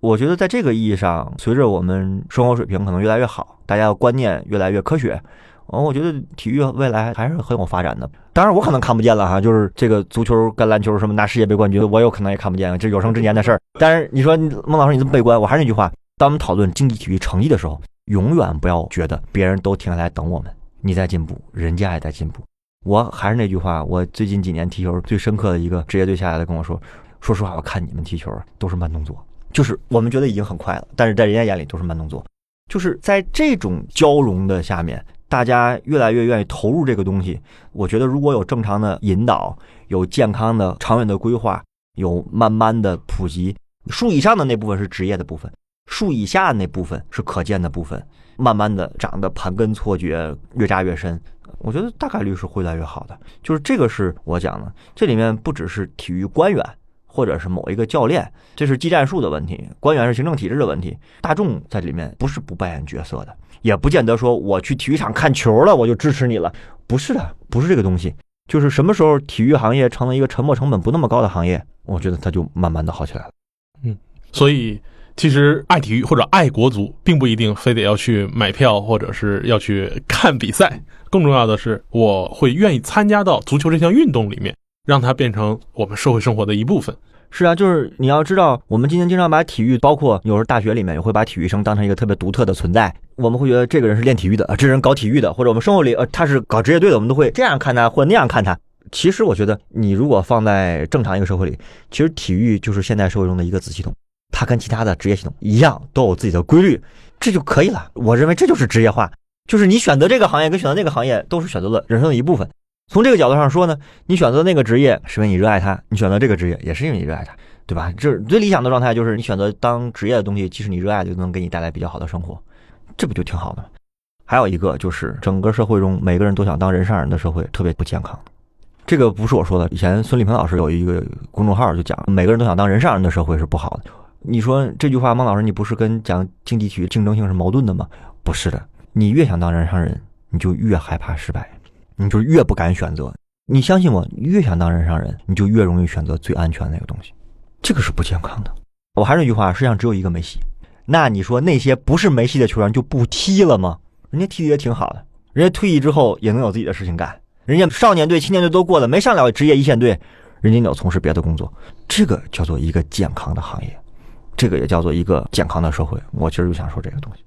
我觉得在这个意义上，随着我们生活水平可能越来越好，大家的观念越来越科学，哦，我觉得体育未来还是很有发展的。当然，我可能看不见了哈，就是这个足球、跟篮球什么拿世界杯冠军，我有可能也看不见，这有生之年的事儿。但是你说孟老师你这么悲观，我还是那句话。当我们讨论竞技体育成绩的时候，永远不要觉得别人都停下来等我们，你在进步，人家也在进步。我还是那句话，我最近几年踢球最深刻的一个职业队下来的跟我说，说实话，我看你们踢球都是慢动作，就是我们觉得已经很快了，但是在人家眼里都是慢动作。就是在这种交融的下面，大家越来越愿意投入这个东西。我觉得如果有正常的引导，有健康的长远的规划，有慢慢的普及，树以上的那部分是职业的部分。树以下那部分是可见的部分，慢慢的长得盘根错节，越扎越深。我觉得大概率是会越来越好的。就是这个是我讲的，这里面不只是体育官员或者是某一个教练，这是技战术的问题，官员是行政体制的问题。大众在里面不是不扮演角色的，也不见得说我去体育场看球了我就支持你了，不是的，不是这个东西。就是什么时候体育行业成了一个沉没成本不那么高的行业，我觉得它就慢慢的好起来了。嗯，所以。其实爱体育或者爱国足，并不一定非得要去买票或者是要去看比赛。更重要的是，我会愿意参加到足球这项运动里面，让它变成我们社会生活的一部分。是啊，就是你要知道，我们今天经常把体育，包括有时候大学里面也会把体育生当成一个特别独特的存在。我们会觉得这个人是练体育的，啊，这人搞体育的，或者我们生活里呃他是搞职业队的，我们都会这样看他，或者那样看他。其实我觉得，你如果放在正常一个社会里，其实体育就是现代社会中的一个子系统，它跟其他的职业系统一样，都有自己的规律，这就可以了。我认为这就是职业化，就是你选择这个行业跟选择那个行业都是选择了人生的一部分。从这个角度上说呢，你选择那个职业是因为你热爱它，你选择这个职业也是因为你热爱它，对吧？这最理想的状态就是你选择当职业的东西，即使你热爱，就能给你带来比较好的生活，这不就挺好的吗？还有一个就是整个社会中每个人都想当人上人的社会特别不健康。这个不是我说的，以前孙立平老师有一个公众号就讲，每个人都想当人上人的社会是不好的。你说这句话，孟老师，你不是跟讲竞技体竞争性是矛盾的吗？不是的，你越想当人上人，你就越害怕失败，你就越不敢选择。你相信我，越想当人上人，你就越容易选择最安全那个东西，这个是不健康的。我还是那句话，世界上只有一个梅西，那你说那些不是梅西的球员就不踢了吗？人家踢的也挺好的，人家退役之后也能有自己的事情干。人家少年队、青年队都过了，没上了职业一线队，人家有从事别的工作，这个叫做一个健康的行业，这个也叫做一个健康的社会。我其实就想说这个东西。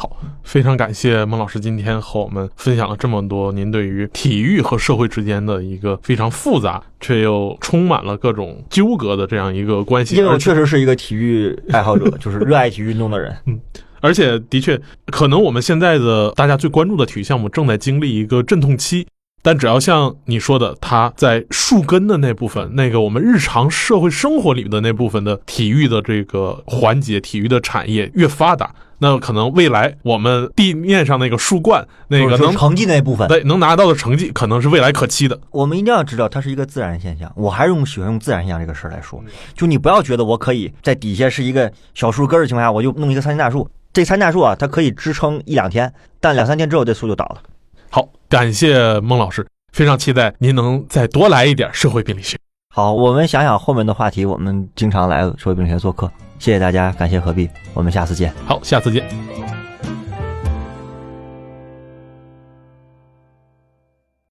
好，非常感谢孟老师今天和我们分享了这么多您对于体育和社会之间的一个非常复杂却又充满了各种纠葛的这样一个关系。因为我确实是一个体育爱好者，就是热爱体育运动的人。嗯，而且的确，可能我们现在的大家最关注的体育项目正在经历一个阵痛期。但只要像你说的，它在树根的那部分，那个我们日常社会生活里的那部分的体育的这个环节，体育的产业越发达，那可能未来我们地面上那个树冠那个能成绩那部分，对，能拿到的成绩，可能是未来可期的。我们一定要知道，它是一个自然现象。我还是用喜欢用自然现象这个事儿来说，就你不要觉得我可以在底下是一个小树根的情况下，我就弄一个参天大树。这参天大树啊，它可以支撑一两天，但两三天之后这树就倒了。好，感谢孟老师，非常期待您能再多来一点社会病理学。好，我们想想后面的话题，我们经常来社会病理学做客。谢谢大家，感谢何必，我们下次见。好，下次见。